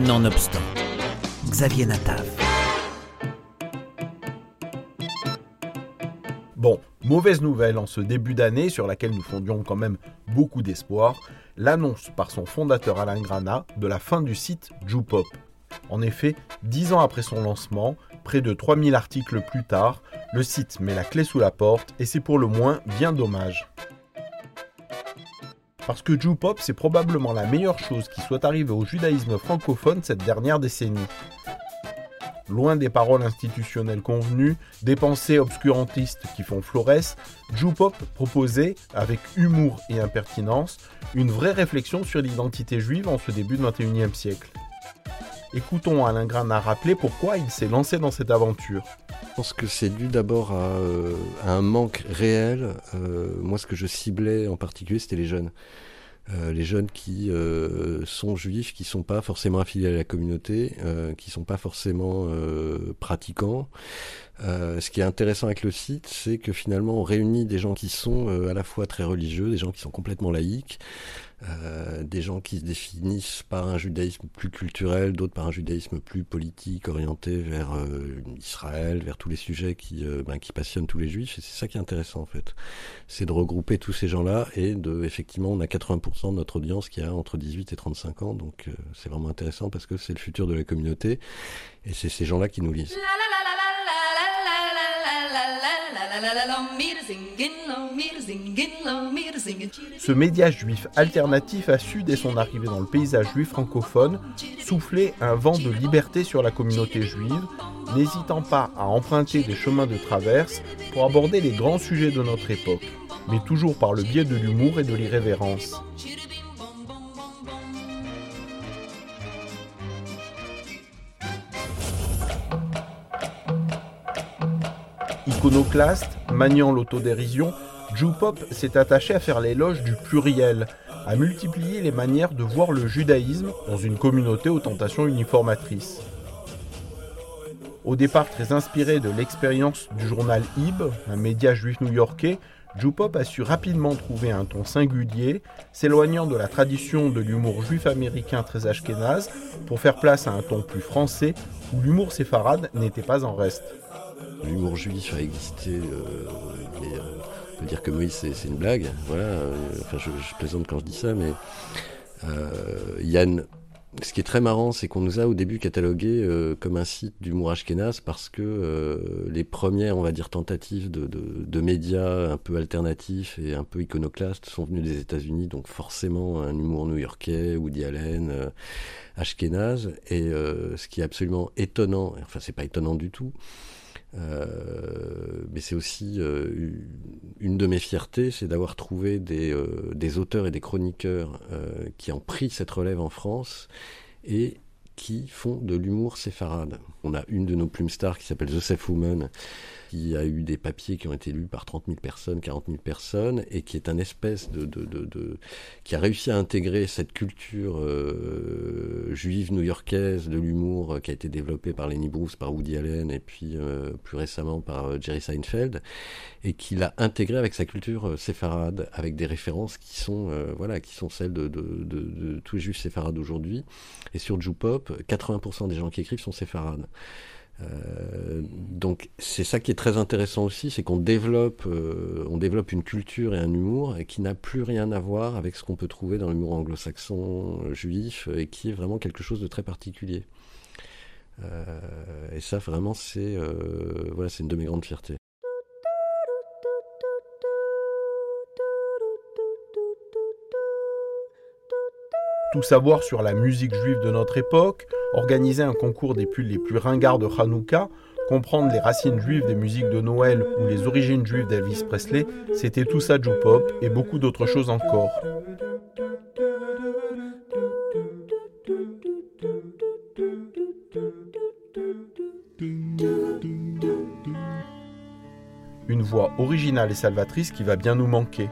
Nonobstant, Xavier Natav. Bon, mauvaise nouvelle en ce début d'année sur laquelle nous fondions quand même beaucoup d'espoir, l'annonce par son fondateur Alain Grana de la fin du site Jupop. En effet, dix ans après son lancement, près de 3000 articles plus tard, le site met la clé sous la porte et c'est pour le moins bien dommage. Parce que Jupop, c'est probablement la meilleure chose qui soit arrivée au judaïsme francophone cette dernière décennie. Loin des paroles institutionnelles convenues, des pensées obscurantistes qui font florès, Jupop proposait, avec humour et impertinence, une vraie réflexion sur l'identité juive en ce début de 21e siècle. Écoutons Alain Granat rappeler pourquoi il s'est lancé dans cette aventure. Je pense que c'est dû d'abord à, euh, un manque réel. Euh, moi, ce que je ciblais en particulier, c'était les jeunes. Euh, les jeunes qui sont juifs, qui sont pas forcément affiliés à la communauté, qui sont pas forcément pratiquants. ce qui est intéressant avec le site, c'est que finalement on réunit des gens qui sont à la fois très religieux, des gens qui sont complètement laïques, euh, des gens qui se définissent par un judaïsme plus culturel, d'autres par un judaïsme plus politique, orienté vers euh, Israël, vers tous les sujets qui, euh, ben, qui passionnent tous les juifs. Et c'est ça qui est intéressant en fait. C'est de regrouper tous ces gens-là et de, effectivement, on a 80% de notre audience qui a entre 18 et 35 ans. Donc c'est vraiment intéressant parce que c'est le futur de la communauté et c'est ces gens-là qui nous lisent. Ce média juif alternatif a su, dès son arrivée dans le paysage juif francophone, souffler un vent de liberté sur la communauté juive, n'hésitant pas à emprunter des chemins de traverse pour aborder les grands sujets de notre époque, mais toujours par le biais de l'humour et de l'irrévérence. Iconoclaste, maniant l'autodérision, Jupop s'est attaché à faire l'éloge du pluriel, à multiplier les manières de voir le judaïsme dans une communauté aux tentations uniformatrices. Au départ très inspiré de l'expérience du journal Ib, un média juif new-yorkais, Jupop a su rapidement trouver un ton singulier, s'éloignant de la tradition de l'humour juif américain très ashkénaze pour faire place à un ton plus français où l'humour séfarade n'était pas en reste. L'humour juif a existé. Euh, euh, on peut dire que Moïse, c'est une blague. Voilà. Euh, enfin, je, plaisante quand je dis ça, mais Yann. Ce qui est très marrant, c'est qu'on nous a au début catalogué comme un site d'humour ashkénaze parce que les premières, on va dire, tentatives de, médias un peu alternatifs et un peu iconoclastes sont venues des États-Unis, donc forcément un humour new-yorkais, Woody Allen, ashkénaze. Et ce qui est absolument étonnant, enfin c'est pas étonnant du tout, euh, mais c'est aussi euh, une de mes fiertés, c'est d'avoir trouvé des, euh, des, auteurs et des chroniqueurs qui ont pris cette relève en France et qui font de l'humour séfarade. On a une de nos plumes stars qui s'appelle Joseph Woman, qui a eu des papiers qui ont été lus par 30 000 personnes, 40 000 personnes, et qui est un espèce de, de, de, qui a réussi à intégrer cette culture euh, juive new-yorkaise de l'humour euh, qui a été développée par Lenny Bruce, par Woody Allen, et puis euh, plus récemment par Jerry Seinfeld, et qui l'a intégré avec sa culture séfarade, avec des références qui sont, voilà, qui sont celles de, tous les juifs séfarades aujourd'hui. Et sur Jupop, 80% des gens qui écrivent sont séfarades. Euh, donc c'est ça qui est très intéressant aussi, c'est qu'on développe, euh, on développe une culture et un humour qui n'a plus rien à voir avec ce qu'on peut trouver dans l'humour anglo-saxon euh, juif et qui est vraiment quelque chose de très particulier. et ça vraiment c'est voilà c'est une de mes grandes fiertés. Tout savoir sur la musique juive de notre époque, organiser un concours des pulls les plus ringards de Hanouka, comprendre les racines juives des musiques de Noël ou les origines juives d'Elvis Presley, c'était tout ça Pop et beaucoup d'autres choses encore. Une voix originale et salvatrice qui va bien nous manquer.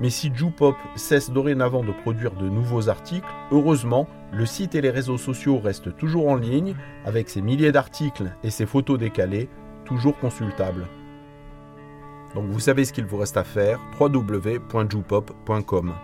Mais si Jupop cesse dorénavant de produire de nouveaux articles, heureusement, le site et les réseaux sociaux restent toujours en ligne, avec ses milliers d'articles et ses photos décalées, toujours consultables. Donc vous savez ce qu'il vous reste à faire, www.jupop.com.